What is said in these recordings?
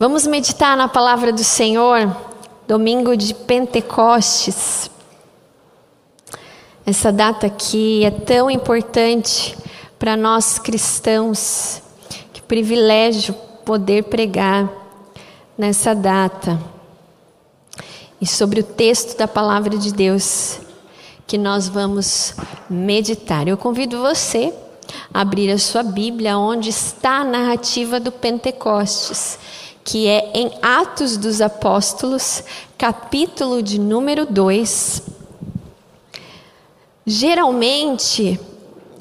Vamos meditar na palavra do Senhor, domingo de Pentecostes. Essa data aqui é tão importante para nós cristãos. Que privilégio poder pregar nessa data. E sobre o texto da palavra de Deus que nós vamos meditar. Eu convido você a abrir a sua Bíblia onde está a narrativa do Pentecostes, que é em Atos dos Apóstolos, capítulo de número 2. Geralmente,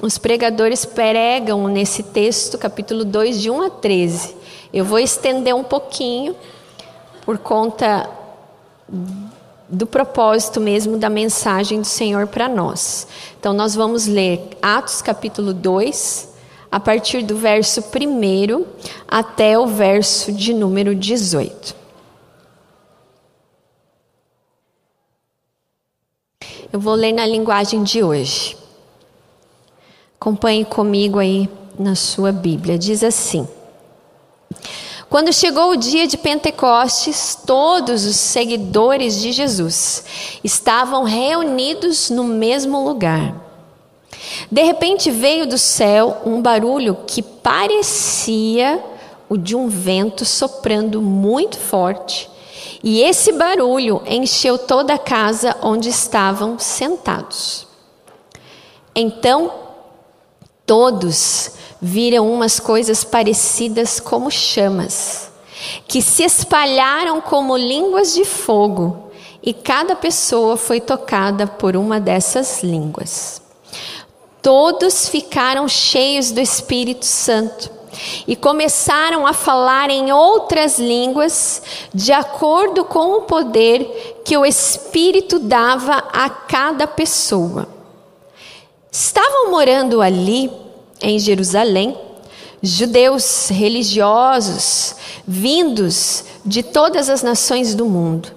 os pregadores pregam nesse texto, capítulo 2, de 1 a 13. Eu vou estender um pouquinho por conta do propósito mesmo da mensagem do Senhor para nós. Então, nós vamos ler Atos capítulo 2, a partir do verso 1 até o verso de número 18. Eu vou ler na linguagem de hoje. Acompanhe comigo aí na sua Bíblia. Diz assim. Quando chegou o dia de Pentecostes, todos os seguidores de Jesus estavam reunidos no mesmo lugar. De repente veio do céu um barulho que parecia o de um vento soprando muito forte, e esse barulho encheu toda a casa onde estavam sentados. Então, todos viram umas coisas parecidas como chamas, que se espalharam como línguas de fogo, e cada pessoa foi tocada por uma dessas línguas. Todos ficaram cheios do Espírito Santo e começaram a falar em outras línguas, de acordo com o poder que o Espírito dava a cada pessoa. Estavam morando ali em Jerusalém, judeus religiosos vindos de todas as nações do mundo.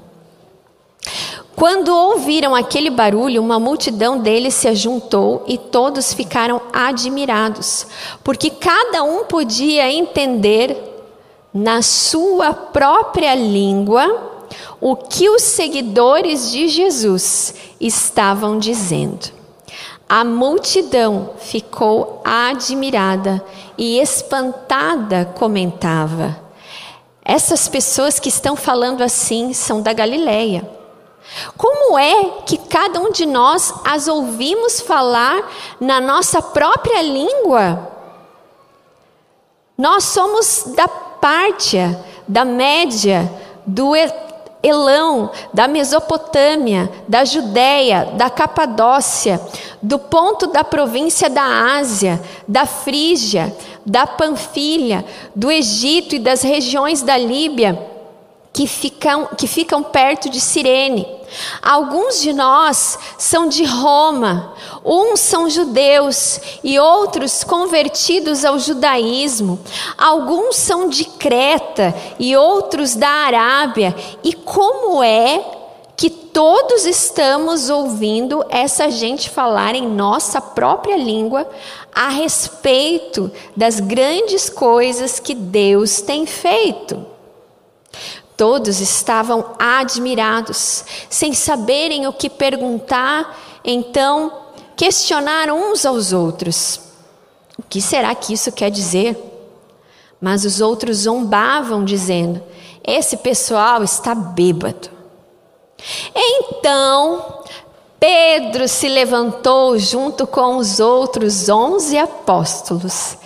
Quando ouviram aquele barulho, uma multidão deles se ajuntou e todos ficaram admirados, porque cada um podia entender na sua própria língua o que os seguidores de Jesus estavam dizendo. A multidão ficou admirada e espantada comentava: Essas pessoas que estão falando assim são da Galileia. Como é que cada um de nós as ouvimos falar na nossa própria língua? Nós somos da Pártia, da Média, do Elão, da Mesopotâmia, da Judéia, da Capadócia, do ponto da província da Ásia, da Frígia, da Panfilha, do Egito e das regiões da Líbia que ficam, que ficam perto de Cirene. Alguns de nós são de Roma, uns são judeus e outros convertidos ao judaísmo. Alguns são de Creta e outros da Arábia. E como é que todos estamos ouvindo essa gente falar em nossa própria língua a respeito das grandes coisas que Deus tem feito? Todos estavam admirados, sem saberem o que perguntar, então questionaram uns aos outros: O que será que isso quer dizer? Mas os outros zombavam, dizendo: Esse pessoal está bêbado. Então Pedro se levantou junto com os outros onze apóstolos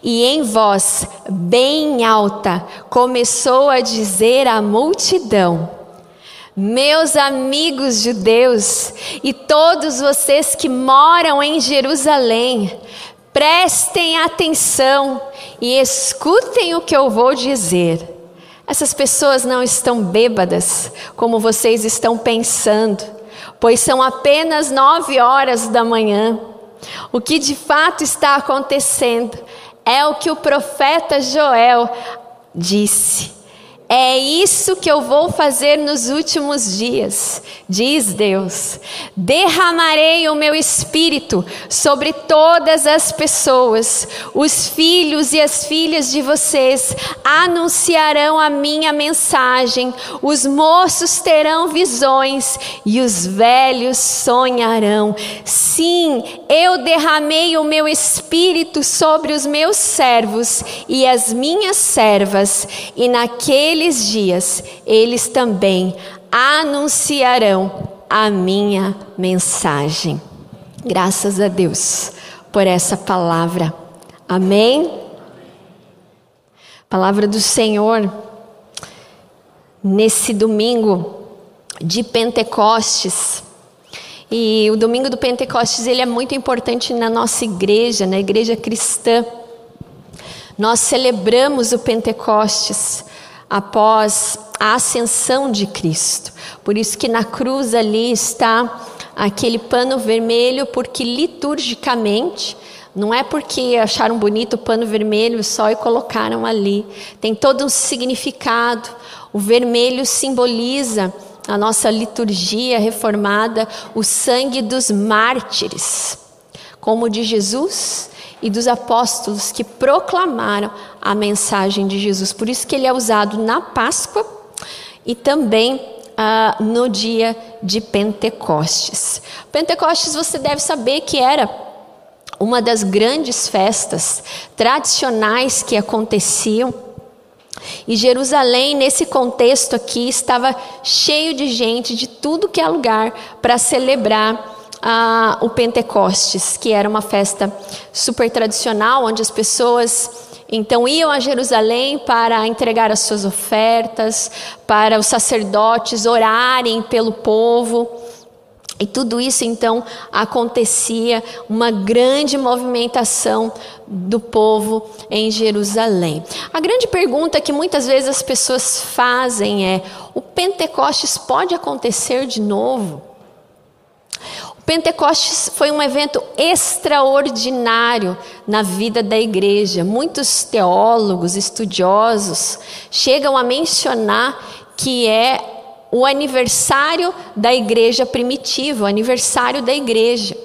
e, em voz bem alta, começou a dizer à multidão: Meus amigos judeus e todos vocês que moram em Jerusalém, prestem atenção e escutem o que eu vou dizer. Essas pessoas não estão bêbadas, como vocês estão pensando pois são apenas nove horas da manhã. O que de fato está acontecendo é o que o profeta Joel disse. É isso que eu vou fazer nos últimos dias, diz Deus. Derramarei o meu espírito sobre todas as pessoas. Os filhos e as filhas de vocês anunciarão a minha mensagem. Os moços terão visões e os velhos sonharão. Sim, eu derramei o meu espírito sobre os meus servos e as minhas servas, e naquele naqueles dias eles também anunciarão a minha mensagem. Graças a Deus por essa palavra. Amém? Palavra do Senhor nesse domingo de Pentecostes. E o domingo do Pentecostes ele é muito importante na nossa igreja, na igreja cristã. Nós celebramos o Pentecostes após a ascensão de Cristo. Por isso que na cruz ali está aquele pano vermelho, porque liturgicamente não é porque acharam bonito o pano vermelho só e colocaram ali. Tem todo um significado. O vermelho simboliza a nossa liturgia reformada, o sangue dos mártires, como o de Jesus e dos apóstolos que proclamaram a mensagem de Jesus. Por isso que ele é usado na Páscoa e também ah, no dia de Pentecostes. Pentecostes você deve saber que era uma das grandes festas tradicionais que aconteciam. E Jerusalém, nesse contexto aqui, estava cheio de gente de tudo que é lugar para celebrar ah, o Pentecostes, que era uma festa super tradicional, onde as pessoas então iam a Jerusalém para entregar as suas ofertas, para os sacerdotes orarem pelo povo. E tudo isso então acontecia, uma grande movimentação do povo em Jerusalém. A grande pergunta que muitas vezes as pessoas fazem é: o Pentecostes pode acontecer de novo? Pentecostes foi um evento extraordinário na vida da igreja. Muitos teólogos, estudiosos chegam a mencionar que é o aniversário da igreja primitiva, o aniversário da igreja.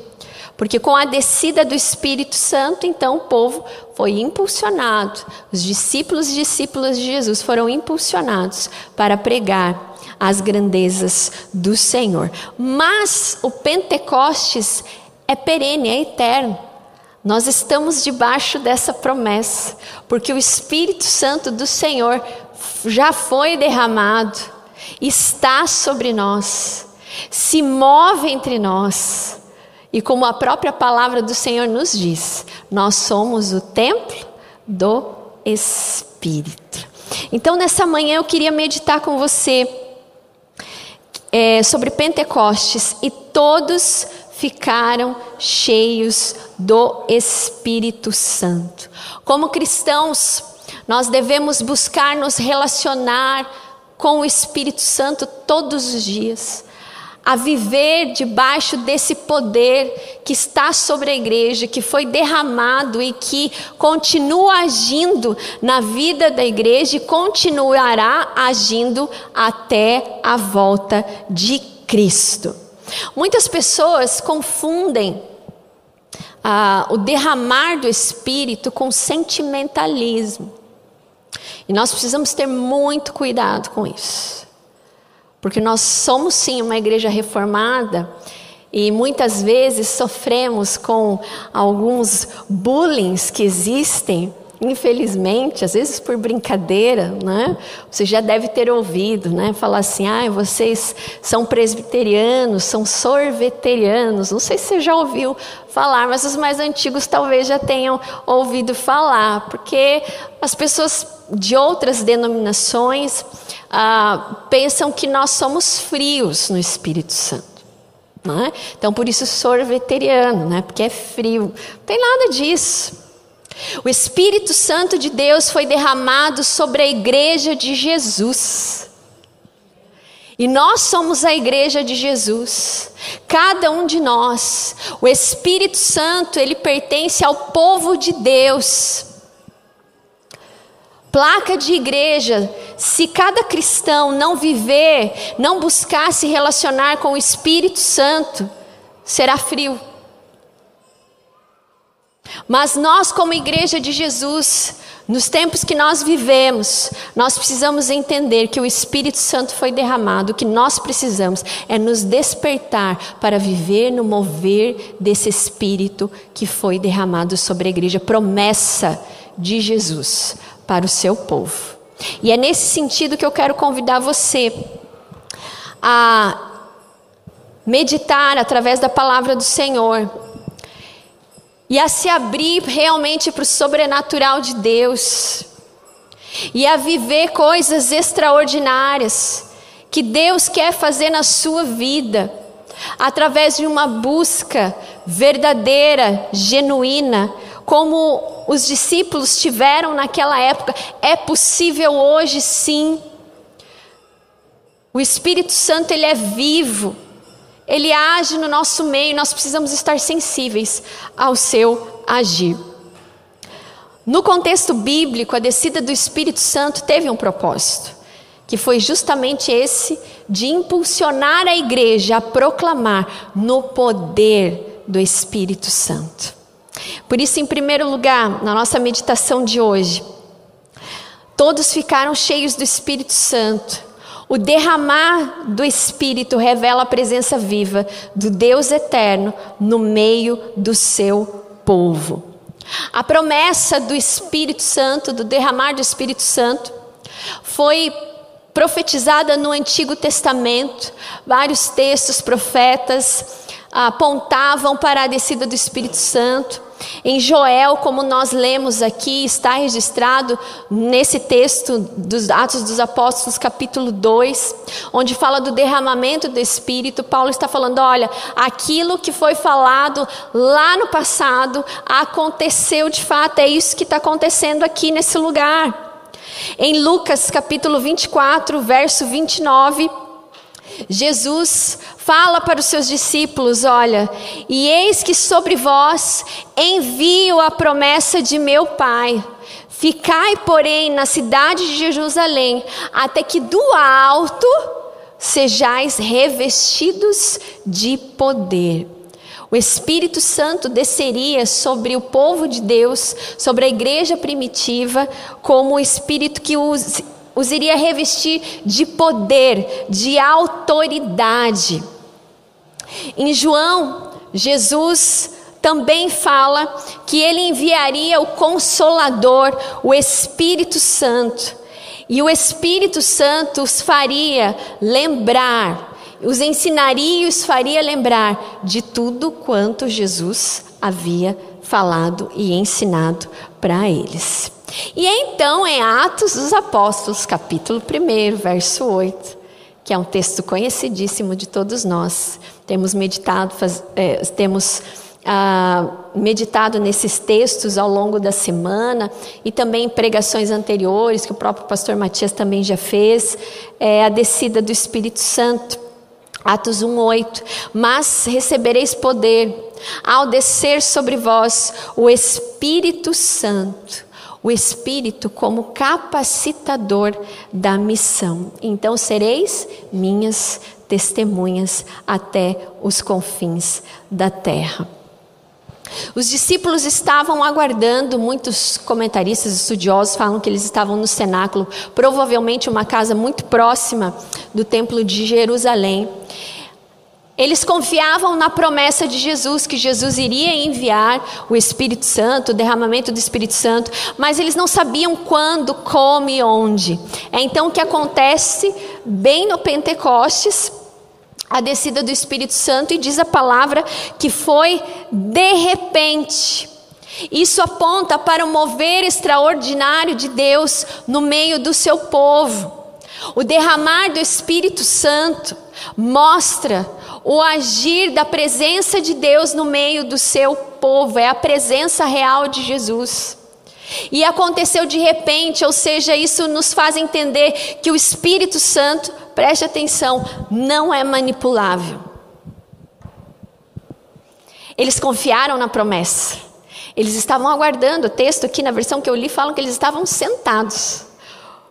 Porque com a descida do Espírito Santo, então o povo foi impulsionado, os discípulos e discípulas de Jesus foram impulsionados para pregar as grandezas do Senhor. Mas o Pentecostes é perene, é eterno. Nós estamos debaixo dessa promessa, porque o Espírito Santo do Senhor já foi derramado, está sobre nós, se move entre nós. E como a própria palavra do Senhor nos diz, nós somos o templo do Espírito. Então, nessa manhã eu queria meditar com você é, sobre Pentecostes e todos ficaram cheios do Espírito Santo. Como cristãos, nós devemos buscar nos relacionar com o Espírito Santo todos os dias a viver debaixo desse poder que está sobre a igreja, que foi derramado e que continua agindo na vida da igreja e continuará agindo até a volta de Cristo. Muitas pessoas confundem ah, o derramar do Espírito com sentimentalismo. E nós precisamos ter muito cuidado com isso. Porque nós somos sim uma igreja reformada e muitas vezes sofremos com alguns bullying que existem, infelizmente, às vezes por brincadeira, né? Você já deve ter ouvido, né? Falar assim, ah, vocês são presbiterianos, são sorveterianos. Não sei se você já ouviu falar, mas os mais antigos talvez já tenham ouvido falar, porque as pessoas de outras denominações ah, pensam que nós somos frios no Espírito Santo. É? Então, por isso, sorveteriano, né? porque é frio. Não tem nada disso. O Espírito Santo de Deus foi derramado sobre a igreja de Jesus. E nós somos a igreja de Jesus. Cada um de nós. O Espírito Santo, ele pertence ao povo de Deus. Placa de igreja se cada cristão não viver, não buscar se relacionar com o Espírito Santo, será frio. Mas nós, como igreja de Jesus, nos tempos que nós vivemos, nós precisamos entender que o Espírito Santo foi derramado. O que nós precisamos é nos despertar para viver no mover desse Espírito que foi derramado sobre a igreja promessa de Jesus para o seu povo. E é nesse sentido que eu quero convidar você a meditar através da palavra do Senhor e a se abrir realmente para o sobrenatural de Deus e a viver coisas extraordinárias que Deus quer fazer na sua vida através de uma busca verdadeira, genuína, como os discípulos tiveram naquela época. É possível hoje sim. O Espírito Santo ele é vivo. Ele age no nosso meio, nós precisamos estar sensíveis ao seu agir. No contexto bíblico, a descida do Espírito Santo teve um propósito, que foi justamente esse de impulsionar a igreja a proclamar no poder do Espírito Santo. Por isso, em primeiro lugar, na nossa meditação de hoje, todos ficaram cheios do Espírito Santo o derramar do Espírito revela a presença viva do Deus eterno no meio do seu povo. A promessa do Espírito Santo, do derramar do Espírito Santo, foi profetizada no Antigo Testamento. Vários textos, profetas apontavam para a descida do Espírito Santo. Em Joel, como nós lemos aqui, está registrado nesse texto dos Atos dos Apóstolos, capítulo 2, onde fala do derramamento do Espírito. Paulo está falando: olha, aquilo que foi falado lá no passado aconteceu de fato, é isso que está acontecendo aqui nesse lugar. Em Lucas, capítulo 24, verso 29. Jesus fala para os seus discípulos: Olha, e eis que sobre vós envio a promessa de meu Pai. Ficai, porém, na cidade de Jerusalém, até que do alto sejais revestidos de poder. O Espírito Santo desceria sobre o povo de Deus, sobre a igreja primitiva, como o Espírito que os os iria revestir de poder, de autoridade. Em João, Jesus também fala que ele enviaria o Consolador, o Espírito Santo. E o Espírito Santo os faria lembrar, os ensinaria e os faria lembrar de tudo quanto Jesus havia falado e ensinado para eles. E então, em Atos dos Apóstolos, capítulo 1, verso 8, que é um texto conhecidíssimo de todos nós, temos meditado, faz, é, temos ah, meditado nesses textos ao longo da semana e também em pregações anteriores, que o próprio pastor Matias também já fez, é a descida do Espírito Santo. Atos 1:8 Mas recebereis poder ao descer sobre vós o Espírito Santo o Espírito como capacitador da missão. Então sereis minhas testemunhas até os confins da terra. Os discípulos estavam aguardando, muitos comentaristas estudiosos falam que eles estavam no cenáculo, provavelmente uma casa muito próxima do templo de Jerusalém. Eles confiavam na promessa de Jesus, que Jesus iria enviar o Espírito Santo, o derramamento do Espírito Santo, mas eles não sabiam quando, como e onde. É então que acontece, bem no Pentecostes, a descida do Espírito Santo, e diz a palavra que foi de repente. Isso aponta para o mover extraordinário de Deus no meio do seu povo. O derramar do Espírito Santo mostra o agir da presença de Deus no meio do seu povo, é a presença real de Jesus. E aconteceu de repente, ou seja, isso nos faz entender que o Espírito Santo, preste atenção, não é manipulável. Eles confiaram na promessa. Eles estavam aguardando. O texto aqui na versão que eu li falam que eles estavam sentados.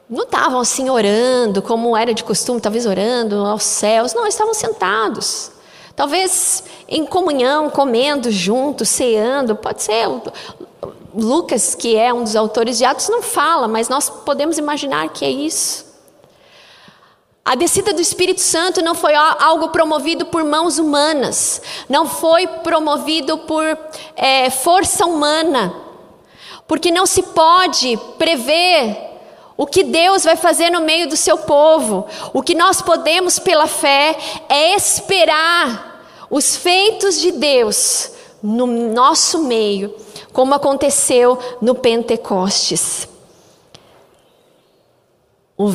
Não estavam assim orando, como era de costume, talvez orando aos céus. Não, estavam sentados. Talvez em comunhão, comendo juntos, ceando. Pode ser. Lucas, que é um dos autores de Atos, não fala, mas nós podemos imaginar que é isso. A descida do Espírito Santo não foi algo promovido por mãos humanas, não foi promovido por é, força humana, porque não se pode prever o que Deus vai fazer no meio do seu povo. O que nós podemos, pela fé, é esperar os feitos de Deus no nosso meio, como aconteceu no Pentecostes. O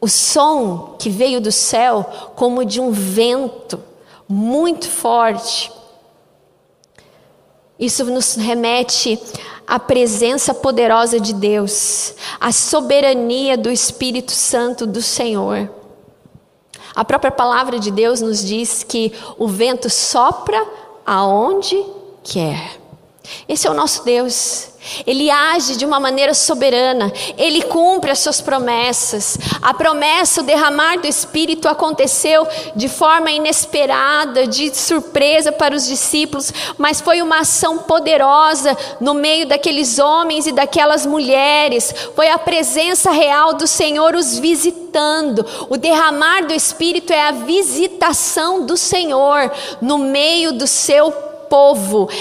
o som que veio do céu como de um vento muito forte. Isso nos remete à presença poderosa de Deus, à soberania do Espírito Santo do Senhor. A própria palavra de Deus nos diz que o vento sopra aonde quer. Esse é o nosso Deus. Ele age de uma maneira soberana, ele cumpre as suas promessas. A promessa, o derramar do Espírito aconteceu de forma inesperada, de surpresa para os discípulos, mas foi uma ação poderosa no meio daqueles homens e daquelas mulheres. Foi a presença real do Senhor os visitando. O derramar do Espírito é a visitação do Senhor no meio do seu povo,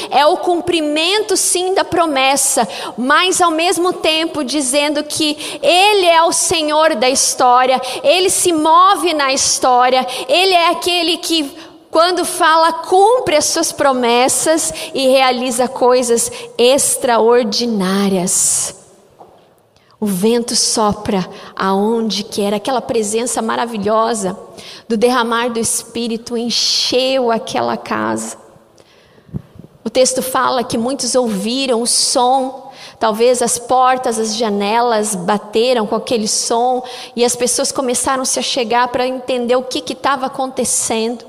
é o cumprimento sim da promessa, mas ao mesmo tempo dizendo que Ele é o Senhor da história, Ele se move na história, Ele é aquele que quando fala, cumpre as suas promessas e realiza coisas extraordinárias. O vento sopra aonde quer, aquela presença maravilhosa do derramar do Espírito encheu aquela casa. O texto fala que muitos ouviram o som, talvez as portas, as janelas bateram com aquele som e as pessoas começaram -se a chegar para entender o que estava acontecendo.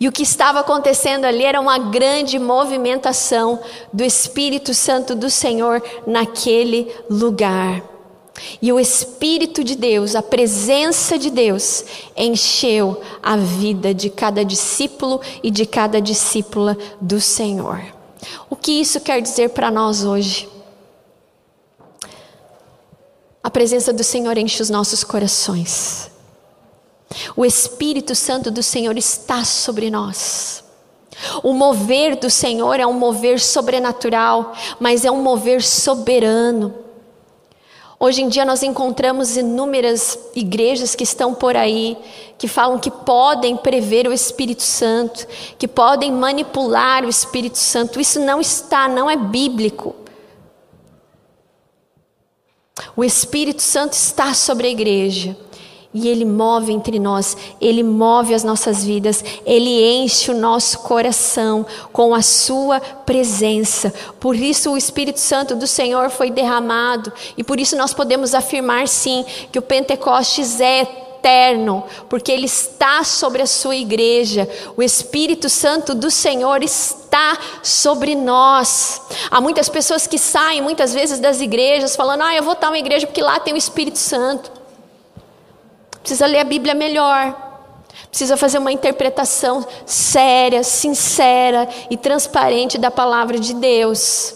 E o que estava acontecendo ali era uma grande movimentação do Espírito Santo do Senhor naquele lugar. E o Espírito de Deus, a presença de Deus, encheu a vida de cada discípulo e de cada discípula do Senhor. O que isso quer dizer para nós hoje? A presença do Senhor enche os nossos corações. O Espírito Santo do Senhor está sobre nós. O mover do Senhor é um mover sobrenatural, mas é um mover soberano. Hoje em dia nós encontramos inúmeras igrejas que estão por aí, que falam que podem prever o Espírito Santo, que podem manipular o Espírito Santo. Isso não está, não é bíblico. O Espírito Santo está sobre a igreja. E Ele move entre nós, Ele move as nossas vidas, Ele enche o nosso coração com a Sua presença. Por isso o Espírito Santo do Senhor foi derramado, e por isso nós podemos afirmar sim que o Pentecostes é eterno, porque Ele está sobre a Sua igreja. O Espírito Santo do Senhor está sobre nós. Há muitas pessoas que saem muitas vezes das igrejas falando: Ah, eu vou estar uma igreja porque lá tem o Espírito Santo precisa ler a Bíblia melhor, precisa fazer uma interpretação séria, sincera e transparente da palavra de Deus,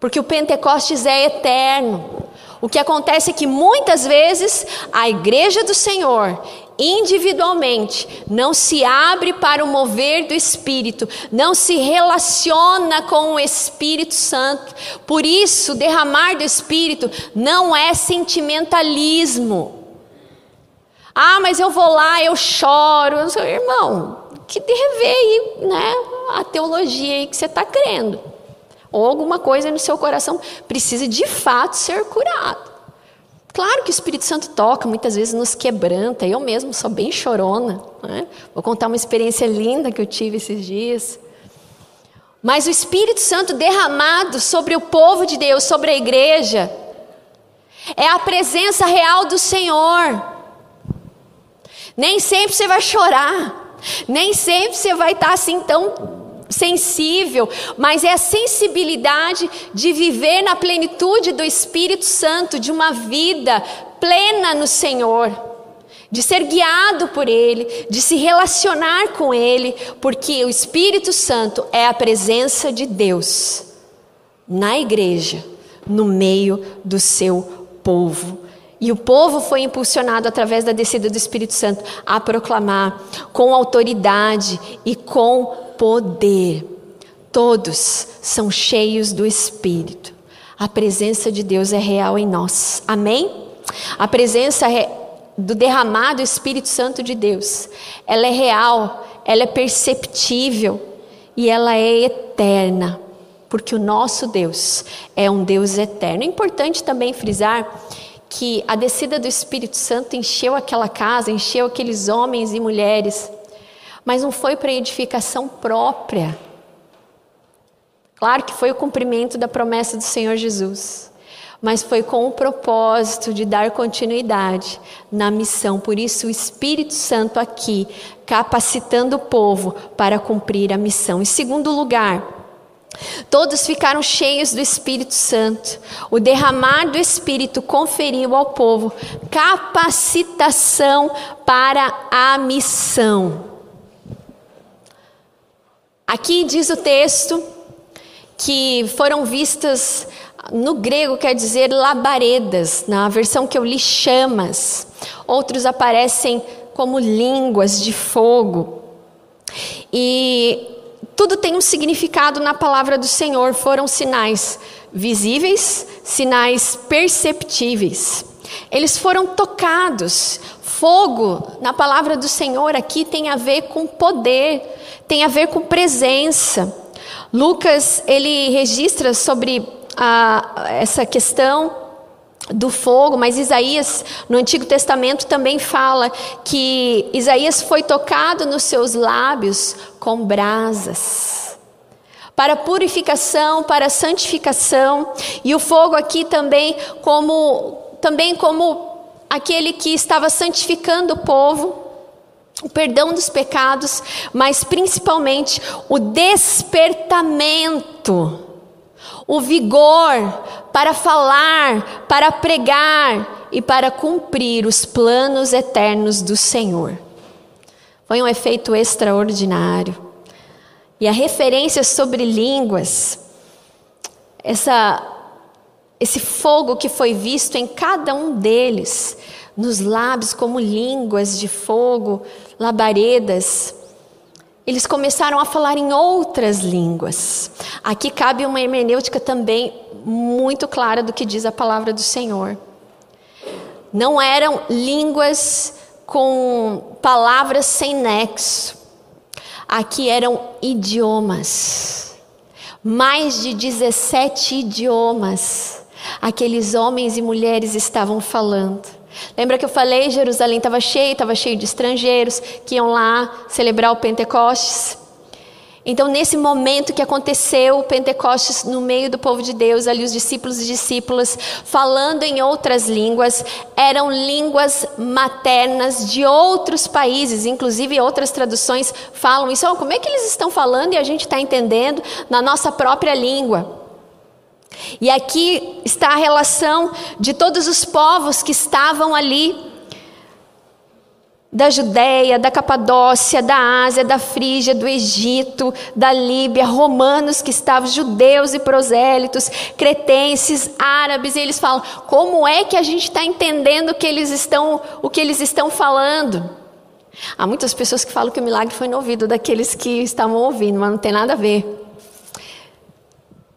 porque o Pentecostes é eterno. O que acontece é que muitas vezes a igreja do Senhor, individualmente, não se abre para o mover do Espírito, não se relaciona com o Espírito Santo. Por isso, derramar do Espírito não é sentimentalismo. Ah, mas eu vou lá, eu choro. Eu sou, irmão, que de rever aí, né, a teologia aí que você está crendo. Ou alguma coisa no seu coração precisa de fato ser curado. Claro que o Espírito Santo toca, muitas vezes nos quebranta. Eu mesmo sou bem chorona. Né? Vou contar uma experiência linda que eu tive esses dias. Mas o Espírito Santo derramado sobre o povo de Deus, sobre a igreja, é a presença real do Senhor. Nem sempre você vai chorar. Nem sempre você vai estar assim tão sensível, mas é a sensibilidade de viver na plenitude do Espírito Santo, de uma vida plena no Senhor, de ser guiado por Ele, de se relacionar com Ele, porque o Espírito Santo é a presença de Deus na igreja, no meio do seu povo. E o povo foi impulsionado através da descida do Espírito Santo a proclamar com autoridade e com poder. Todos são cheios do Espírito. A presença de Deus é real em nós. Amém? A presença do derramado Espírito Santo de Deus, ela é real, ela é perceptível e ela é eterna, porque o nosso Deus é um Deus eterno. É importante também frisar que a descida do Espírito Santo encheu aquela casa, encheu aqueles homens e mulheres, mas não foi para edificação própria. Claro que foi o cumprimento da promessa do Senhor Jesus, mas foi com o propósito de dar continuidade na missão. Por isso, o Espírito Santo aqui, capacitando o povo para cumprir a missão. Em segundo lugar, Todos ficaram cheios do Espírito Santo. O derramar do Espírito conferiu ao povo capacitação para a missão. Aqui diz o texto que foram vistas, no grego quer dizer labaredas, na versão que eu li, chamas. Outros aparecem como línguas de fogo. E tudo tem um significado na palavra do Senhor. Foram sinais visíveis, sinais perceptíveis. Eles foram tocados. Fogo, na palavra do Senhor, aqui tem a ver com poder, tem a ver com presença. Lucas, ele registra sobre a, essa questão do fogo, mas Isaías, no Antigo Testamento, também fala que Isaías foi tocado nos seus lábios com brasas. Para purificação, para santificação, e o fogo aqui também como também como aquele que estava santificando o povo, o perdão dos pecados, mas principalmente o despertamento o vigor para falar, para pregar e para cumprir os planos eternos do Senhor. Foi um efeito extraordinário. E a referência sobre línguas, essa, esse fogo que foi visto em cada um deles, nos lábios como línguas de fogo, labaredas, eles começaram a falar em outras línguas. Aqui cabe uma hermenêutica também muito clara do que diz a palavra do Senhor. Não eram línguas com palavras sem nexo. Aqui eram idiomas. Mais de 17 idiomas aqueles homens e mulheres estavam falando. Lembra que eu falei, Jerusalém estava cheio, estava cheio de estrangeiros que iam lá celebrar o Pentecostes. Então, nesse momento que aconteceu o Pentecostes no meio do povo de Deus, ali os discípulos e discípulas falando em outras línguas, eram línguas maternas de outros países, inclusive outras traduções falam isso. Oh, como é que eles estão falando e a gente está entendendo na nossa própria língua? E aqui está a relação de todos os povos que estavam ali, da Judéia, da Capadócia, da Ásia, da Frígia, do Egito, da Líbia, romanos que estavam, judeus e prosélitos, cretenses, árabes, e eles falam: como é que a gente está entendendo que eles estão, o que eles estão falando? Há muitas pessoas que falam que o milagre foi no ouvido daqueles que estavam ouvindo, mas não tem nada a ver.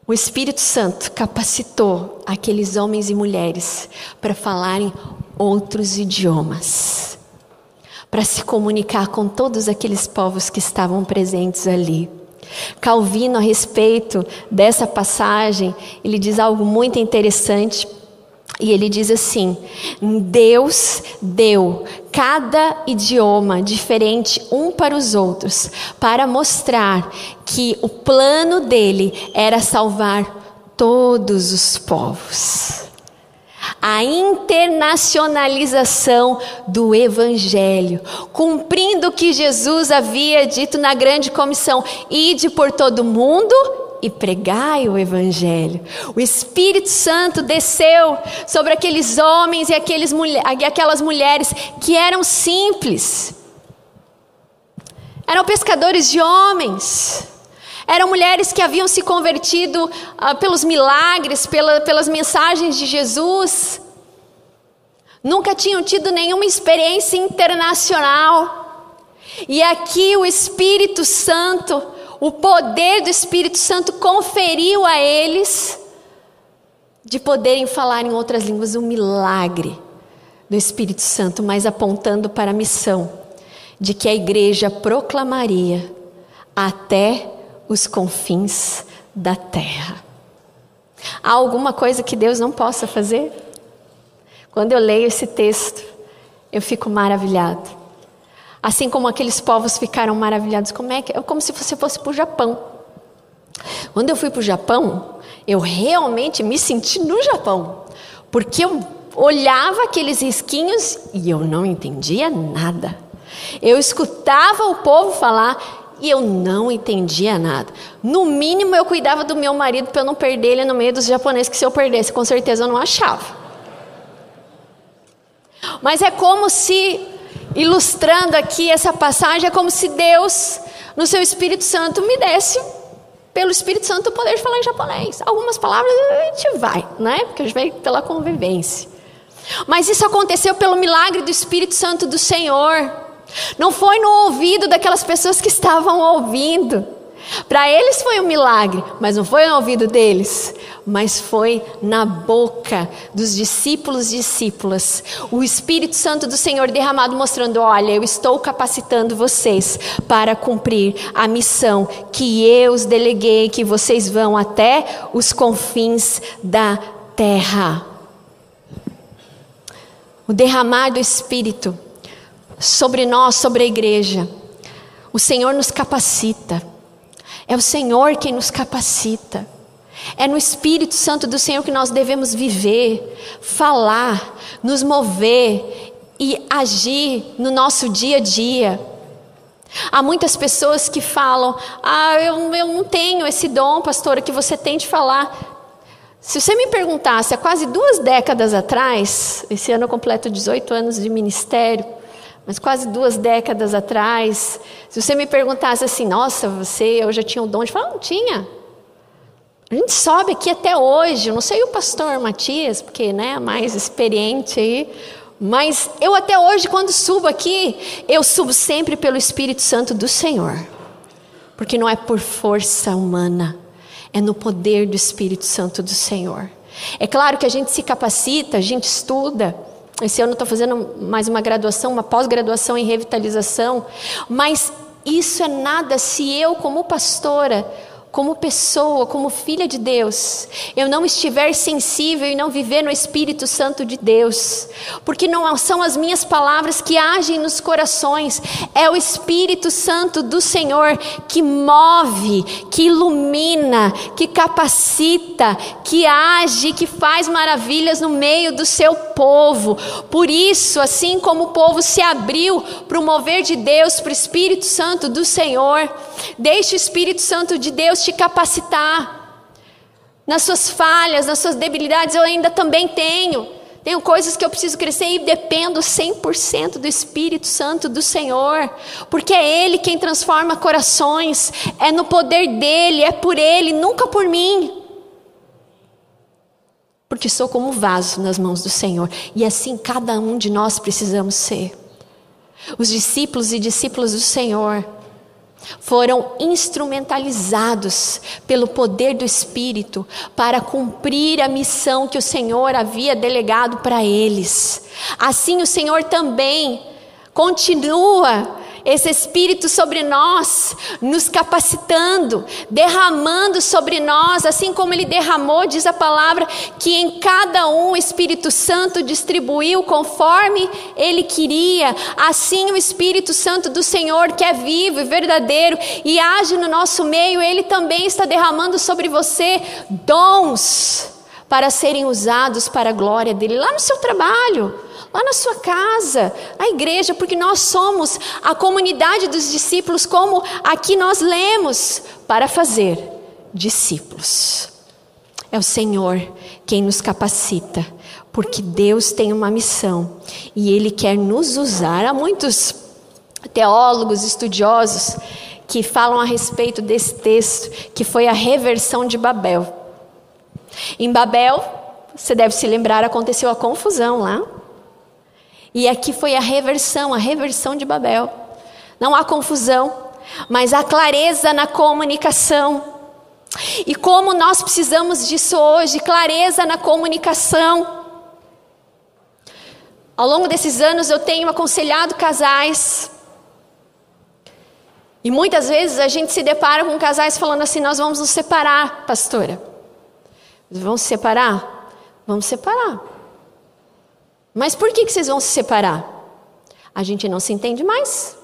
O Espírito Santo capacitou aqueles homens e mulheres para falarem outros idiomas, para se comunicar com todos aqueles povos que estavam presentes ali. Calvino, a respeito dessa passagem, ele diz algo muito interessante. E ele diz assim: Deus deu cada idioma diferente um para os outros, para mostrar que o plano dele era salvar todos os povos. a internacionalização do Evangelho, cumprindo o que Jesus havia dito na grande comissão: ide por todo mundo e pregai o Evangelho. O Espírito Santo desceu sobre aqueles homens e, aqueles, aquelas mulheres que eram simples, eram pescadores de homens. Eram mulheres que haviam se convertido ah, pelos milagres, pela, pelas mensagens de Jesus. Nunca tinham tido nenhuma experiência internacional. E aqui o Espírito Santo o poder do Espírito Santo conferiu a eles de poderem falar em outras línguas, um milagre do Espírito Santo, mas apontando para a missão de que a igreja proclamaria até os confins da terra. Há alguma coisa que Deus não possa fazer? Quando eu leio esse texto, eu fico maravilhado. Assim como aqueles povos ficaram maravilhados, como é que é como se você fosse para o Japão. Quando eu fui para o Japão, eu realmente me senti no Japão, porque eu olhava aqueles risquinhos e eu não entendia nada. Eu escutava o povo falar e eu não entendia nada. No mínimo, eu cuidava do meu marido para eu não perder ele no meio dos japoneses, que se eu perdesse, com certeza eu não achava. Mas é como se ilustrando aqui essa passagem, é como se Deus, no seu Espírito Santo, me desse, pelo Espírito Santo, o poder de falar em japonês. Algumas palavras a gente vai, né? Porque a gente vai pela convivência. Mas isso aconteceu pelo milagre do Espírito Santo do Senhor. Não foi no ouvido daquelas pessoas que estavam ouvindo. Para eles foi um milagre, mas não foi no ouvido deles, mas foi na boca dos discípulos e discípulas. O Espírito Santo do Senhor derramado mostrando: olha, eu estou capacitando vocês para cumprir a missão que eu os deleguei, que vocês vão até os confins da terra. O derramar do Espírito sobre nós, sobre a igreja. O Senhor nos capacita. É o Senhor quem nos capacita. É no Espírito Santo do Senhor que nós devemos viver, falar, nos mover e agir no nosso dia a dia. Há muitas pessoas que falam: Ah, eu, eu não tenho esse dom, pastora, que você tem de falar. Se você me perguntasse há quase duas décadas atrás, esse ano eu completo 18 anos de ministério, mas quase duas décadas atrás, se você me perguntasse assim, nossa, você, eu já tinha o dom de falar, não tinha. A gente sobe aqui até hoje, eu não sei o pastor Matias, porque né, mais experiente aí, mas eu até hoje, quando subo aqui, eu subo sempre pelo Espírito Santo do Senhor, porque não é por força humana, é no poder do Espírito Santo do Senhor. É claro que a gente se capacita, a gente estuda, esse ano estou fazendo mais uma graduação, uma pós-graduação em revitalização. Mas isso é nada se eu, como pastora, como pessoa, como filha de Deus, eu não estiver sensível e não viver no Espírito Santo de Deus, porque não são as minhas palavras que agem nos corações, é o Espírito Santo do Senhor que move, que ilumina, que capacita, que age, que faz maravilhas no meio do seu povo. Por isso, assim como o povo se abriu para o mover de Deus, para o Espírito Santo do Senhor, deixe o Espírito Santo de Deus te capacitar. Nas suas falhas, nas suas debilidades, eu ainda também tenho. Tenho coisas que eu preciso crescer e dependo 100% do Espírito Santo do Senhor, porque é Ele quem transforma corações, é no poder dEle, é por Ele, nunca por mim. Porque sou como vaso nas mãos do Senhor, e assim cada um de nós precisamos ser. Os discípulos e discípulas do Senhor foram instrumentalizados pelo poder do Espírito para cumprir a missão que o Senhor havia delegado para eles. Assim, o Senhor também continua esse Espírito sobre nós, nos capacitando, derramando sobre nós, assim como Ele derramou, diz a palavra, que em cada um o Espírito Santo distribuiu conforme Ele queria. Assim o Espírito Santo do Senhor, que é vivo e verdadeiro e age no nosso meio, Ele também está derramando sobre você dons para serem usados para a glória dele, lá no seu trabalho, lá na sua casa, na igreja, porque nós somos a comunidade dos discípulos, como aqui nós lemos, para fazer discípulos. É o Senhor quem nos capacita, porque Deus tem uma missão e Ele quer nos usar. Há muitos teólogos, estudiosos, que falam a respeito desse texto, que foi a reversão de Babel. Em Babel, você deve se lembrar, aconteceu a confusão lá. E aqui foi a reversão, a reversão de Babel. Não há confusão, mas há clareza na comunicação. E como nós precisamos disso hoje, clareza na comunicação. Ao longo desses anos eu tenho aconselhado casais e muitas vezes a gente se depara com casais falando assim: nós vamos nos separar, pastora. Vamos se separar? Vamos separar. Mas por que, que vocês vão se separar? A gente não se entende mais.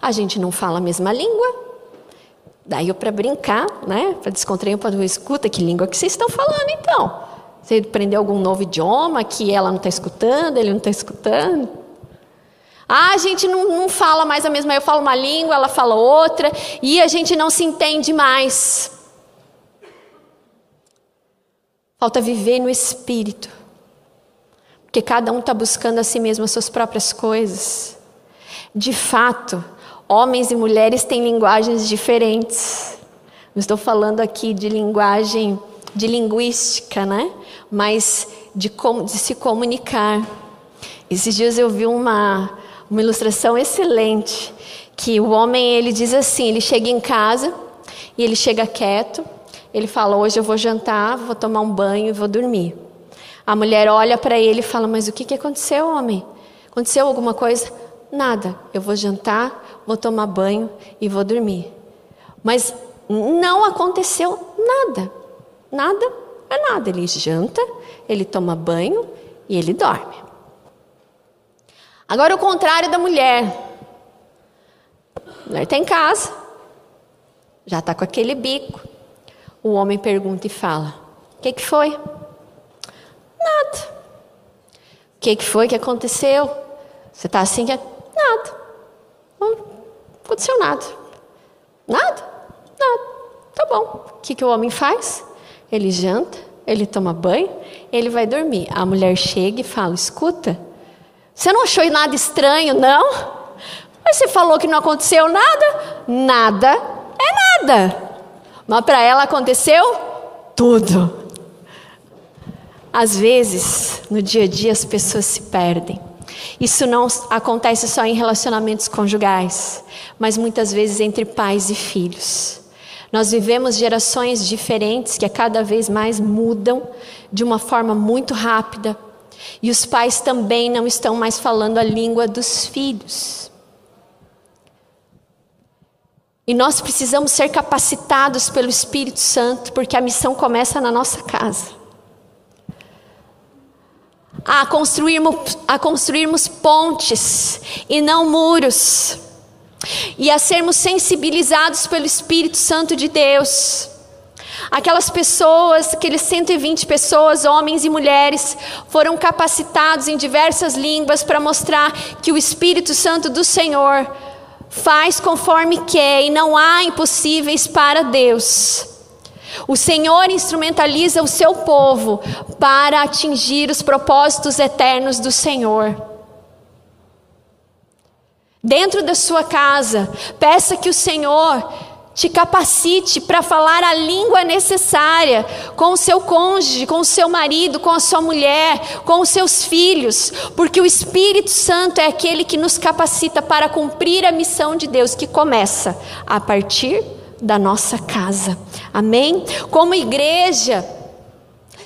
A gente não fala a mesma língua. Daí eu para brincar, né? Para descontrair, para escuta que língua que vocês estão falando então. Você aprendeu algum novo idioma que ela não está escutando, ele não está escutando? Ah, a gente não, não fala mais a mesma. Eu falo uma língua, ela fala outra, e a gente não se entende mais. Falta viver no espírito. Porque cada um está buscando a si mesmo as suas próprias coisas. De fato, homens e mulheres têm linguagens diferentes. Não estou falando aqui de linguagem, de linguística, né? Mas de, de se comunicar. Esses dias eu vi uma, uma ilustração excelente, que o homem ele diz assim, ele chega em casa e ele chega quieto, ele fala: "Hoje eu vou jantar, vou tomar um banho e vou dormir". A mulher olha para ele e fala: "Mas o que que aconteceu, homem? Aconteceu alguma coisa?" Nada. Eu vou jantar, vou tomar banho e vou dormir. Mas não aconteceu nada. Nada é nada. Ele janta, ele toma banho e ele dorme. Agora, o contrário da mulher. A mulher está em casa, já está com aquele bico. O homem pergunta e fala: O que, que foi? Nada. O que, que foi que aconteceu? Você está assim? Que... Nada. Não aconteceu nada. Nada? Nada. Tá bom. O que, que o homem faz? Ele janta, ele toma banho, ele vai dormir. A mulher chega e fala: Escuta. Você não achou nada estranho, não? Mas você falou que não aconteceu nada? Nada é nada. Mas para ela aconteceu tudo. Às vezes, no dia a dia, as pessoas se perdem. Isso não acontece só em relacionamentos conjugais, mas muitas vezes entre pais e filhos. Nós vivemos gerações diferentes que a cada vez mais mudam de uma forma muito rápida, e os pais também não estão mais falando a língua dos filhos. E nós precisamos ser capacitados pelo Espírito Santo, porque a missão começa na nossa casa. A construirmos, a construirmos pontes e não muros. E a sermos sensibilizados pelo Espírito Santo de Deus Aquelas pessoas, aqueles 120 pessoas, homens e mulheres, foram capacitados em diversas línguas para mostrar que o Espírito Santo do Senhor faz conforme quer e não há impossíveis para Deus. O Senhor instrumentaliza o seu povo para atingir os propósitos eternos do Senhor. Dentro da sua casa, peça que o Senhor te capacite para falar a língua necessária com o seu cônjuge, com o seu marido, com a sua mulher, com os seus filhos, porque o Espírito Santo é aquele que nos capacita para cumprir a missão de Deus que começa a partir da nossa casa. Amém? Como igreja,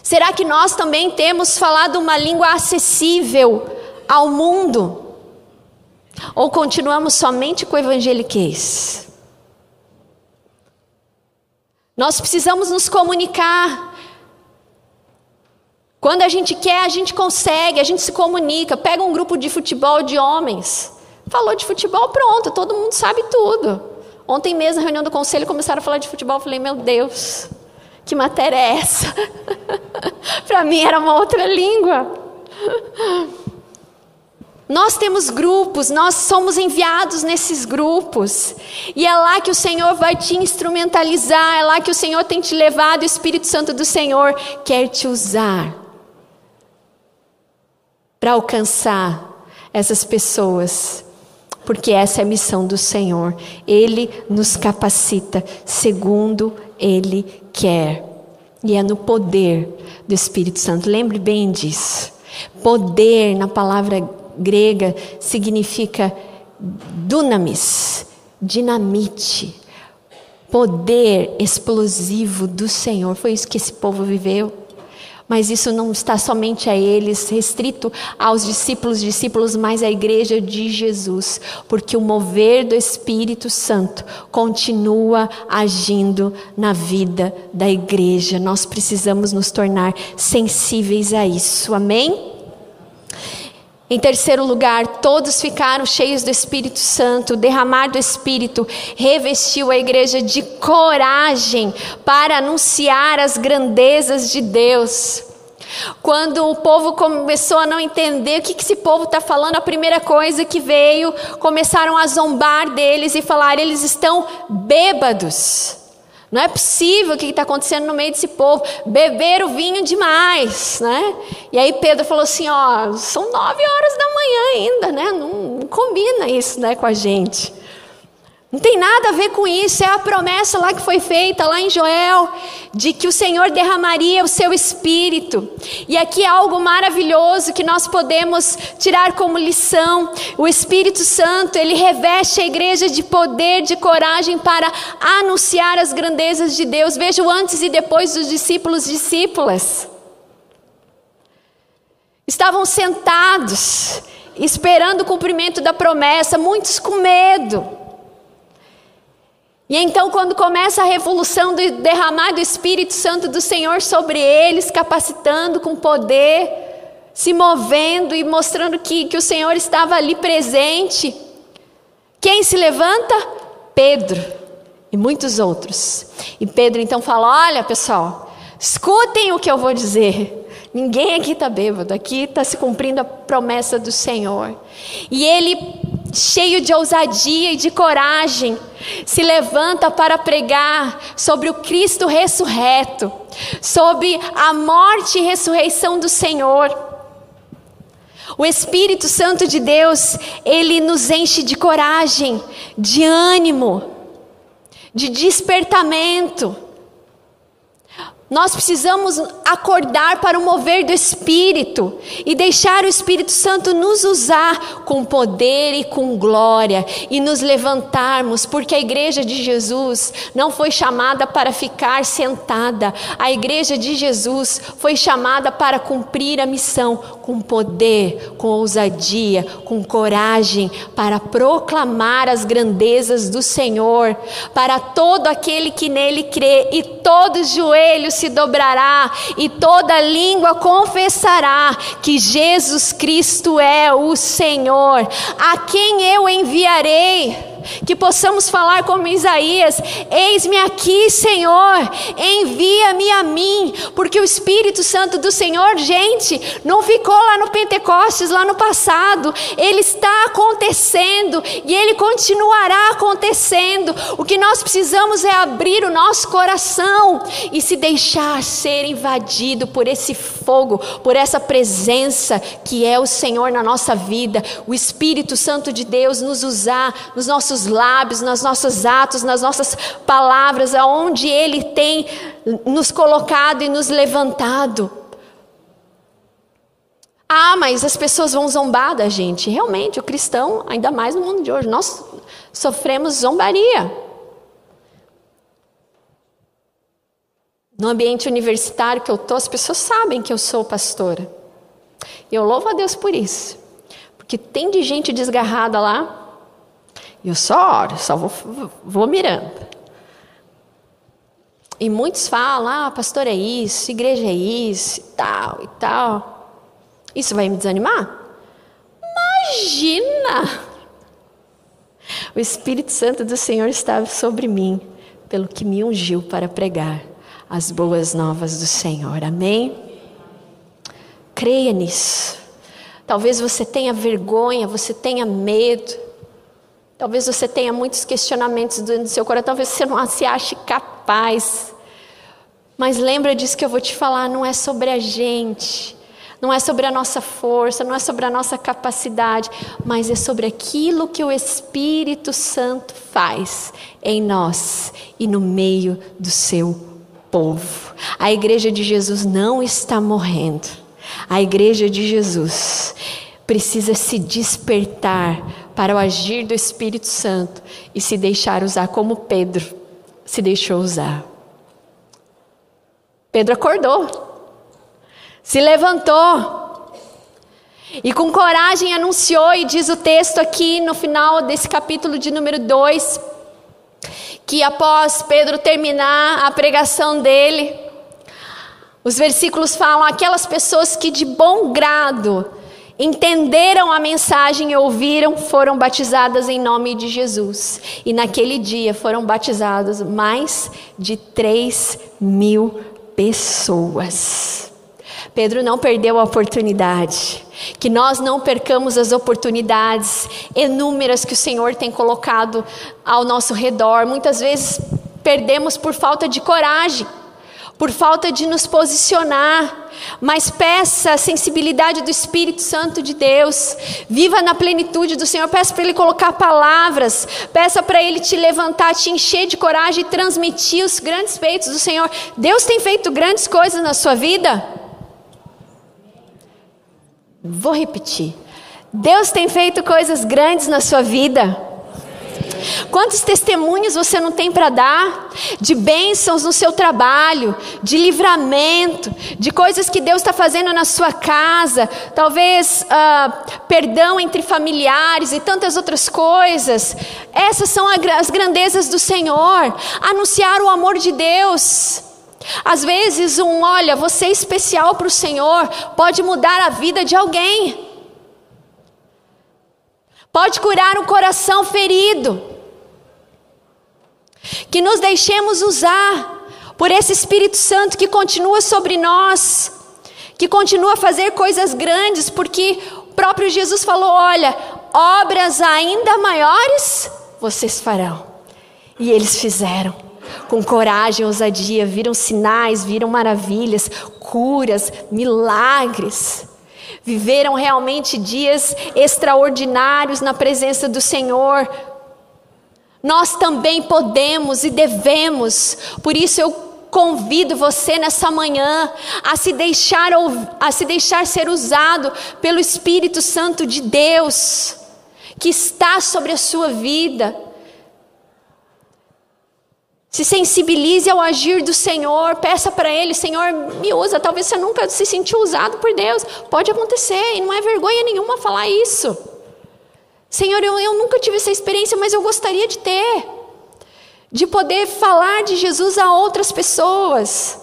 será que nós também temos falado uma língua acessível ao mundo? Ou continuamos somente com o evangeliquez? Nós precisamos nos comunicar. Quando a gente quer, a gente consegue, a gente se comunica. Pega um grupo de futebol de homens. Falou de futebol, pronto, todo mundo sabe tudo. Ontem mesmo, na reunião do conselho, começaram a falar de futebol. Eu falei, meu Deus, Que matéria é essa? Para mim era uma outra língua. Nós temos grupos, nós somos enviados nesses grupos. E é lá que o Senhor vai te instrumentalizar, é lá que o Senhor tem te levado, o Espírito Santo do Senhor quer te usar para alcançar essas pessoas. Porque essa é a missão do Senhor. Ele nos capacita segundo Ele quer. E é no poder do Espírito Santo. Lembre bem disso. Poder, na palavra grega significa dunamis, dinamite, poder explosivo do Senhor. Foi isso que esse povo viveu. Mas isso não está somente a eles, restrito aos discípulos, discípulos, mas à igreja de Jesus, porque o mover do Espírito Santo continua agindo na vida da igreja. Nós precisamos nos tornar sensíveis a isso. Amém? Em terceiro lugar, todos ficaram cheios do Espírito Santo, derramar do Espírito revestiu a igreja de coragem para anunciar as grandezas de Deus. Quando o povo começou a não entender o que, esse povo está falando, a primeira coisa que veio, começaram a zombar deles e falar: eles estão bêbados. Não é possível o que está acontecendo no meio desse povo. Beberam vinho demais, né? E aí Pedro falou assim, ó, são nove horas da manhã ainda, né? Não, não combina isso, né, com a gente. Não tem nada a ver com isso, é a promessa lá que foi feita, lá em Joel, de que o Senhor derramaria o seu espírito. E aqui é algo maravilhoso que nós podemos tirar como lição. O Espírito Santo, ele reveste a igreja de poder, de coragem para anunciar as grandezas de Deus. Veja o antes e depois dos discípulos discípulas. Estavam sentados, esperando o cumprimento da promessa, muitos com medo. E então, quando começa a revolução do derramar do Espírito Santo do Senhor sobre eles, capacitando com poder, se movendo e mostrando que, que o Senhor estava ali presente, quem se levanta? Pedro e muitos outros. E Pedro então fala: Olha, pessoal, escutem o que eu vou dizer. Ninguém aqui está bêbado, aqui está se cumprindo a promessa do Senhor. E ele, cheio de ousadia e de coragem, se levanta para pregar sobre o Cristo ressurreto, sobre a morte e ressurreição do Senhor. O Espírito Santo de Deus, ele nos enche de coragem, de ânimo, de despertamento. Nós precisamos acordar para o mover do Espírito e deixar o Espírito Santo nos usar com poder e com glória e nos levantarmos, porque a igreja de Jesus não foi chamada para ficar sentada, a igreja de Jesus foi chamada para cumprir a missão com poder, com ousadia, com coragem, para proclamar as grandezas do Senhor, para todo aquele que nele crê e todos os joelhos se dobrará e toda língua confessará que Jesus Cristo é o Senhor. A quem eu enviarei? Que possamos falar como Isaías: Eis-me aqui, Senhor, envia-me a mim, porque o Espírito Santo do Senhor, gente, não ficou lá no Pentecostes, lá no passado, ele está acontecendo e ele continuará acontecendo. O que nós precisamos é abrir o nosso coração e se deixar ser invadido por esse fogo, por essa presença que é o Senhor na nossa vida, o Espírito Santo de Deus nos usar nos nossos nossos lábios, nos nossos atos, nas nossas palavras, aonde Ele tem nos colocado e nos levantado. Ah, mas as pessoas vão zombar da gente. Realmente, o cristão, ainda mais no mundo de hoje, nós sofremos zombaria. No ambiente universitário que eu estou, as pessoas sabem que eu sou pastora. E eu louvo a Deus por isso. Porque tem de gente desgarrada lá eu só oro, só vou, vou mirando. E muitos falam, ah, pastor é isso, igreja é isso, e tal, e tal. Isso vai me desanimar? Imagina! O Espírito Santo do Senhor estava sobre mim, pelo que me ungiu para pregar as boas novas do Senhor. Amém? Creia nisso. Talvez você tenha vergonha, você tenha medo. Talvez você tenha muitos questionamentos dentro do seu coração, talvez você não se ache capaz. Mas lembra disso que eu vou te falar, não é sobre a gente, não é sobre a nossa força, não é sobre a nossa capacidade, mas é sobre aquilo que o Espírito Santo faz em nós e no meio do seu povo. A igreja de Jesus não está morrendo. A igreja de Jesus precisa se despertar para o agir do Espírito Santo e se deixar usar como Pedro se deixou usar. Pedro acordou, se levantou e com coragem anunciou, e diz o texto aqui no final desse capítulo de número 2, que após Pedro terminar a pregação dele, os versículos falam: aquelas pessoas que de bom grado entenderam a mensagem e ouviram, foram batizadas em nome de Jesus. E naquele dia foram batizados mais de 3 mil pessoas. Pedro não perdeu a oportunidade. Que nós não percamos as oportunidades inúmeras que o Senhor tem colocado ao nosso redor. Muitas vezes perdemos por falta de coragem por falta de nos posicionar, mas peça a sensibilidade do Espírito Santo de Deus, viva na plenitude do Senhor, peça para Ele colocar palavras, peça para Ele te levantar, te encher de coragem e transmitir os grandes feitos do Senhor. Deus tem feito grandes coisas na sua vida? Vou repetir. Deus tem feito coisas grandes na sua vida. Quantos testemunhos você não tem para dar de bênçãos no seu trabalho, de livramento, de coisas que Deus está fazendo na sua casa, talvez uh, perdão entre familiares e tantas outras coisas. Essas são as grandezas do Senhor. Anunciar o amor de Deus. Às vezes, um olha, você é especial para o Senhor, pode mudar a vida de alguém, pode curar um coração ferido. Que nos deixemos usar por esse Espírito Santo que continua sobre nós, que continua a fazer coisas grandes, porque o próprio Jesus falou: olha, obras ainda maiores vocês farão. E eles fizeram. Com coragem, ousadia, viram sinais, viram maravilhas, curas, milagres. Viveram realmente dias extraordinários na presença do Senhor, nós também podemos e devemos, por isso eu convido você nessa manhã a se deixar a se deixar ser usado pelo Espírito Santo de Deus que está sobre a sua vida. Se sensibilize ao agir do Senhor, peça para Ele, Senhor, me usa. Talvez você nunca se sentiu usado por Deus, pode acontecer, e não é vergonha nenhuma falar isso. Senhor, eu, eu nunca tive essa experiência, mas eu gostaria de ter. De poder falar de Jesus a outras pessoas.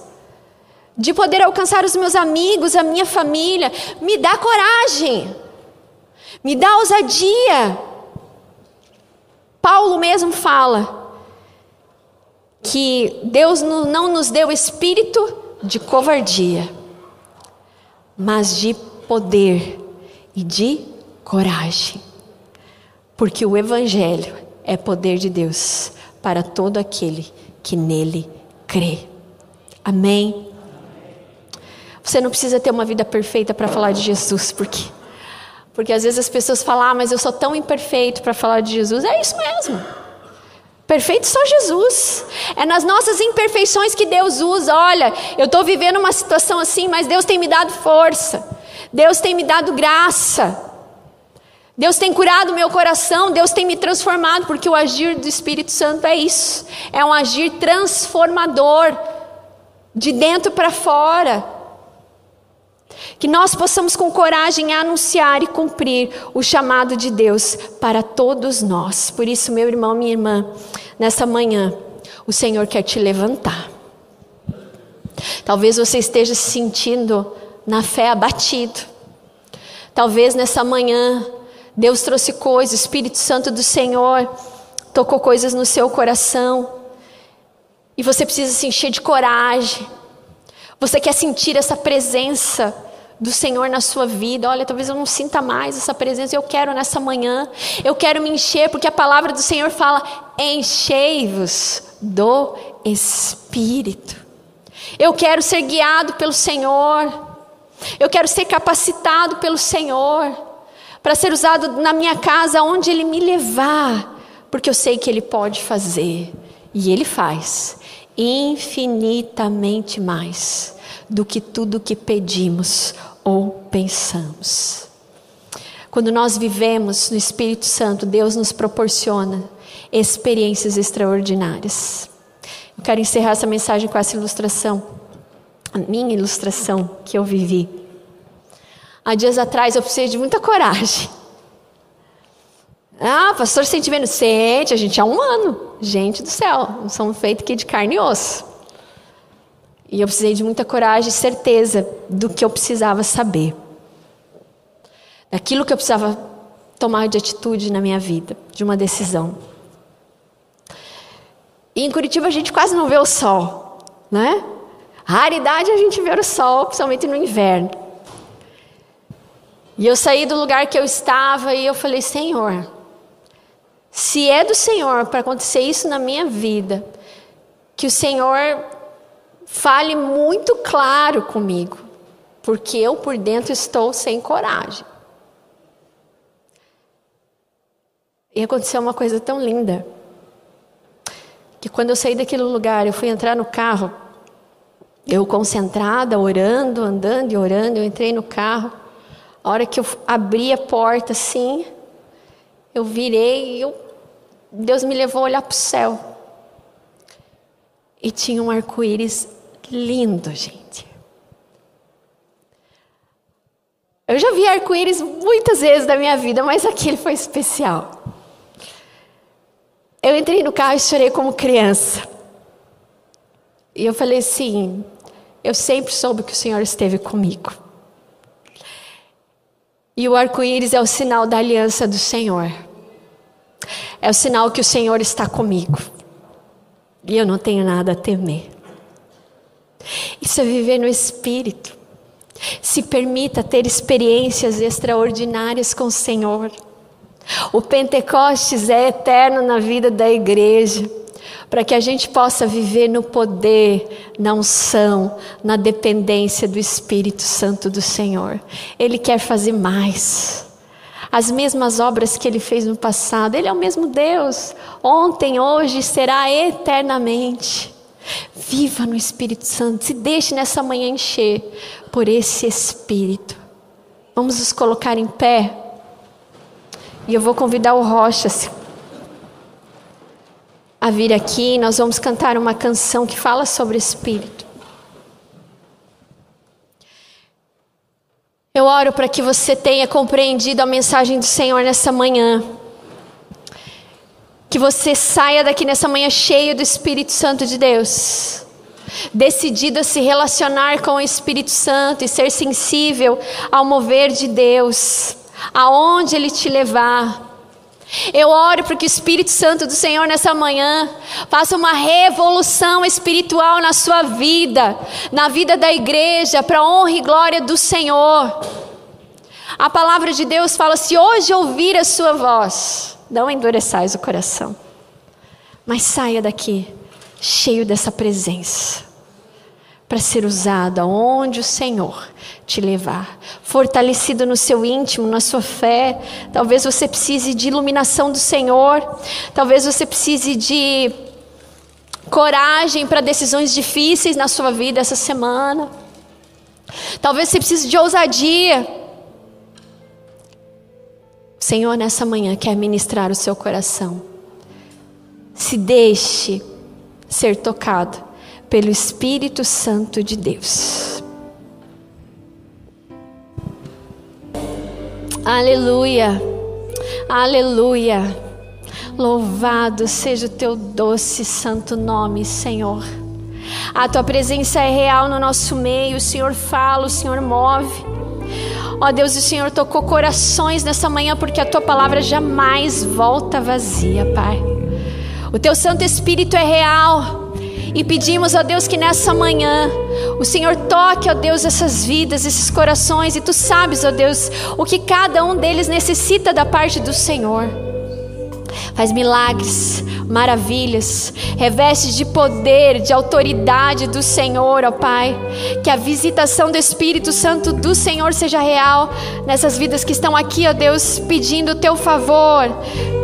De poder alcançar os meus amigos, a minha família. Me dá coragem. Me dá ousadia. Paulo mesmo fala que Deus não nos deu espírito de covardia, mas de poder e de coragem. Porque o Evangelho é poder de Deus para todo aquele que nele crê. Amém? Você não precisa ter uma vida perfeita para falar de Jesus, porque porque às vezes as pessoas falam, ah, mas eu sou tão imperfeito para falar de Jesus. É isso mesmo. Perfeito só Jesus. É nas nossas imperfeições que Deus usa. Olha, eu estou vivendo uma situação assim, mas Deus tem me dado força. Deus tem me dado graça. Deus tem curado meu coração, Deus tem me transformado, porque o agir do Espírito Santo é isso, é um agir transformador, de dentro para fora. Que nós possamos com coragem anunciar e cumprir o chamado de Deus para todos nós. Por isso, meu irmão, minha irmã, nessa manhã, o Senhor quer te levantar. Talvez você esteja se sentindo na fé abatido. Talvez nessa manhã Deus trouxe coisas, o Espírito Santo do Senhor tocou coisas no seu coração. E você precisa se encher de coragem. Você quer sentir essa presença do Senhor na sua vida. Olha, talvez eu não sinta mais essa presença. Eu quero nessa manhã. Eu quero me encher, porque a palavra do Senhor fala: enchei-vos do Espírito. Eu quero ser guiado pelo Senhor. Eu quero ser capacitado pelo Senhor para ser usado na minha casa, onde Ele me levar, porque eu sei que Ele pode fazer e Ele faz infinitamente mais do que tudo que pedimos ou pensamos. Quando nós vivemos no Espírito Santo, Deus nos proporciona experiências extraordinárias. Eu quero encerrar essa mensagem com essa ilustração, a minha ilustração que eu vivi. Há dias atrás eu precisei de muita coragem. Ah, pastor, sente menos? Sente, a gente há um ano. Gente do céu, não somos feitos aqui de carne e osso. E eu precisei de muita coragem e certeza do que eu precisava saber. Daquilo que eu precisava tomar de atitude na minha vida, de uma decisão. E em Curitiba a gente quase não vê o sol, né? Raridade é a gente ver o sol, principalmente no inverno. E eu saí do lugar que eu estava e eu falei: Senhor, se é do Senhor para acontecer isso na minha vida, que o Senhor fale muito claro comigo, porque eu por dentro estou sem coragem. E aconteceu uma coisa tão linda, que quando eu saí daquele lugar, eu fui entrar no carro, eu concentrada, orando, andando e orando, eu entrei no carro. A hora que eu abri a porta assim, eu virei e eu, Deus me levou a olhar para o céu. E tinha um arco-íris lindo, gente. Eu já vi arco-íris muitas vezes na minha vida, mas aquele foi especial. Eu entrei no carro e chorei como criança. E eu falei assim: eu sempre soube que o Senhor esteve comigo. E o arco-íris é o sinal da aliança do Senhor. É o sinal que o Senhor está comigo. E eu não tenho nada a temer. Isso é viver no Espírito. Se permita ter experiências extraordinárias com o Senhor. O Pentecostes é eterno na vida da igreja, para que a gente possa viver no poder, na unção, na dependência do Espírito Santo do Senhor. Ele quer fazer mais. As mesmas obras que ele fez no passado, ele é o mesmo Deus, ontem, hoje, será eternamente. Viva no Espírito Santo, se deixe nessa manhã encher por esse Espírito. Vamos nos colocar em pé. E eu vou convidar o Rocha a vir aqui. Nós vamos cantar uma canção que fala sobre Espírito. Eu oro para que você tenha compreendido a mensagem do Senhor nessa manhã. Que você saia daqui nessa manhã cheio do Espírito Santo de Deus. Decidido a se relacionar com o Espírito Santo e ser sensível ao mover de Deus, aonde Ele te levar. Eu oro para que o Espírito Santo do Senhor nessa manhã faça uma revolução espiritual na sua vida, na vida da igreja, para a honra e glória do Senhor. A palavra de Deus fala: se hoje ouvir a sua voz, não endureçais o coração, mas saia daqui cheio dessa presença, para ser usado aonde o Senhor te levar, fortalecido no seu íntimo, na sua fé. Talvez você precise de iluminação do Senhor, talvez você precise de coragem para decisões difíceis na sua vida essa semana. Talvez você precise de ousadia o Senhor, nessa manhã, quer ministrar o seu coração. Se deixe ser tocado pelo Espírito Santo de Deus. Aleluia, aleluia. Louvado seja o teu doce santo nome, Senhor. A tua presença é real no nosso meio, o Senhor fala, o Senhor move. Ó Deus, o Senhor tocou corações nessa manhã porque a tua palavra jamais volta vazia, Pai. O teu Santo Espírito é real E pedimos, ó Deus, que nessa manhã o Senhor toque, ó Deus, essas vidas, esses corações, e tu sabes, ó Deus, o que cada um deles necessita da parte do Senhor. Faz milagres, maravilhas, reveste de poder, de autoridade do Senhor, ó Pai. Que a visitação do Espírito Santo do Senhor seja real nessas vidas que estão aqui, ó Deus, pedindo o teu favor,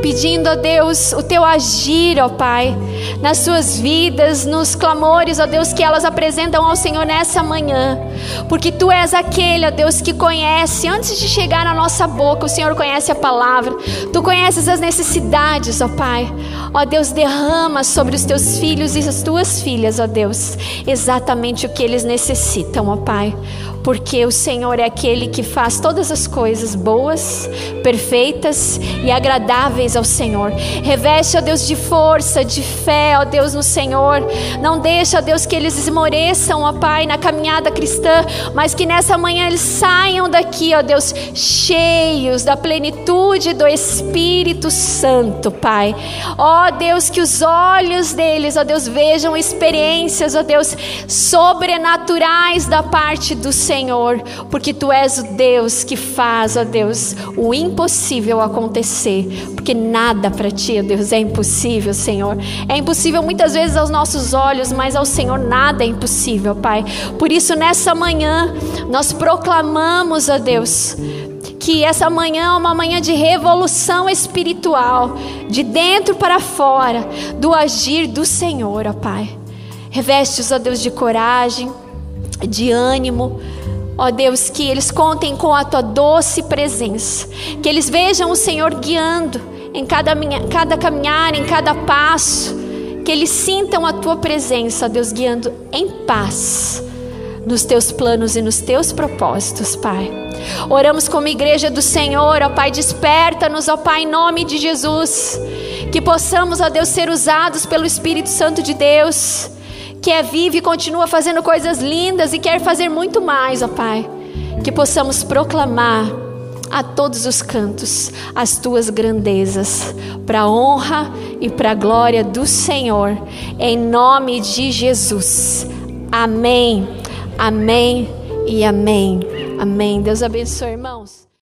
pedindo, ó Deus, o teu agir, ó Pai, nas suas vidas, nos clamores, ó Deus, que elas apresentam ao Senhor nessa manhã. Porque tu és aquele, ó Deus, que conhece, antes de chegar na nossa boca, o Senhor conhece a palavra, tu conheces as necessidades, ó Pai. Ó Deus, derrama sobre os teus filhos e as tuas filhas, ó Deus, exatamente o que eles necessitam, ó Pai porque o Senhor é aquele que faz todas as coisas boas, perfeitas e agradáveis ao Senhor. Reveste, ó Deus, de força, de fé, ó Deus, no Senhor. Não deixa, ó Deus, que eles esmoreçam, ó Pai, na caminhada cristã, mas que nessa manhã eles saiam daqui, ó Deus, cheios da plenitude do Espírito Santo, Pai. Ó Deus, que os olhos deles, ó Deus, vejam experiências, ó Deus, sobrenaturais da parte do Senhor Senhor, porque tu és o Deus que faz, ó Deus, o impossível acontecer, porque nada para ti, ó Deus, é impossível, Senhor. É impossível muitas vezes aos nossos olhos, mas ao Senhor nada é impossível, Pai. Por isso, nessa manhã, nós proclamamos, ó Deus, que essa manhã é uma manhã de revolução espiritual, de dentro para fora, do agir do Senhor, ó Pai. Reveste-os, ó Deus, de coragem, de ânimo, Ó Deus, que eles contem com a tua doce presença, que eles vejam o Senhor guiando em cada, cada caminhar, em cada passo, que eles sintam a tua presença, Deus, guiando em paz nos teus planos e nos teus propósitos, Pai. Oramos como igreja do Senhor, ó Pai, desperta-nos, ó Pai, em nome de Jesus, que possamos, ó Deus, ser usados pelo Espírito Santo de Deus que é vivo e continua fazendo coisas lindas e quer fazer muito mais, ó Pai. Que possamos proclamar a todos os cantos as tuas grandezas, para a honra e para a glória do Senhor, em nome de Jesus. Amém, amém e amém. Amém. Deus abençoe, irmãos.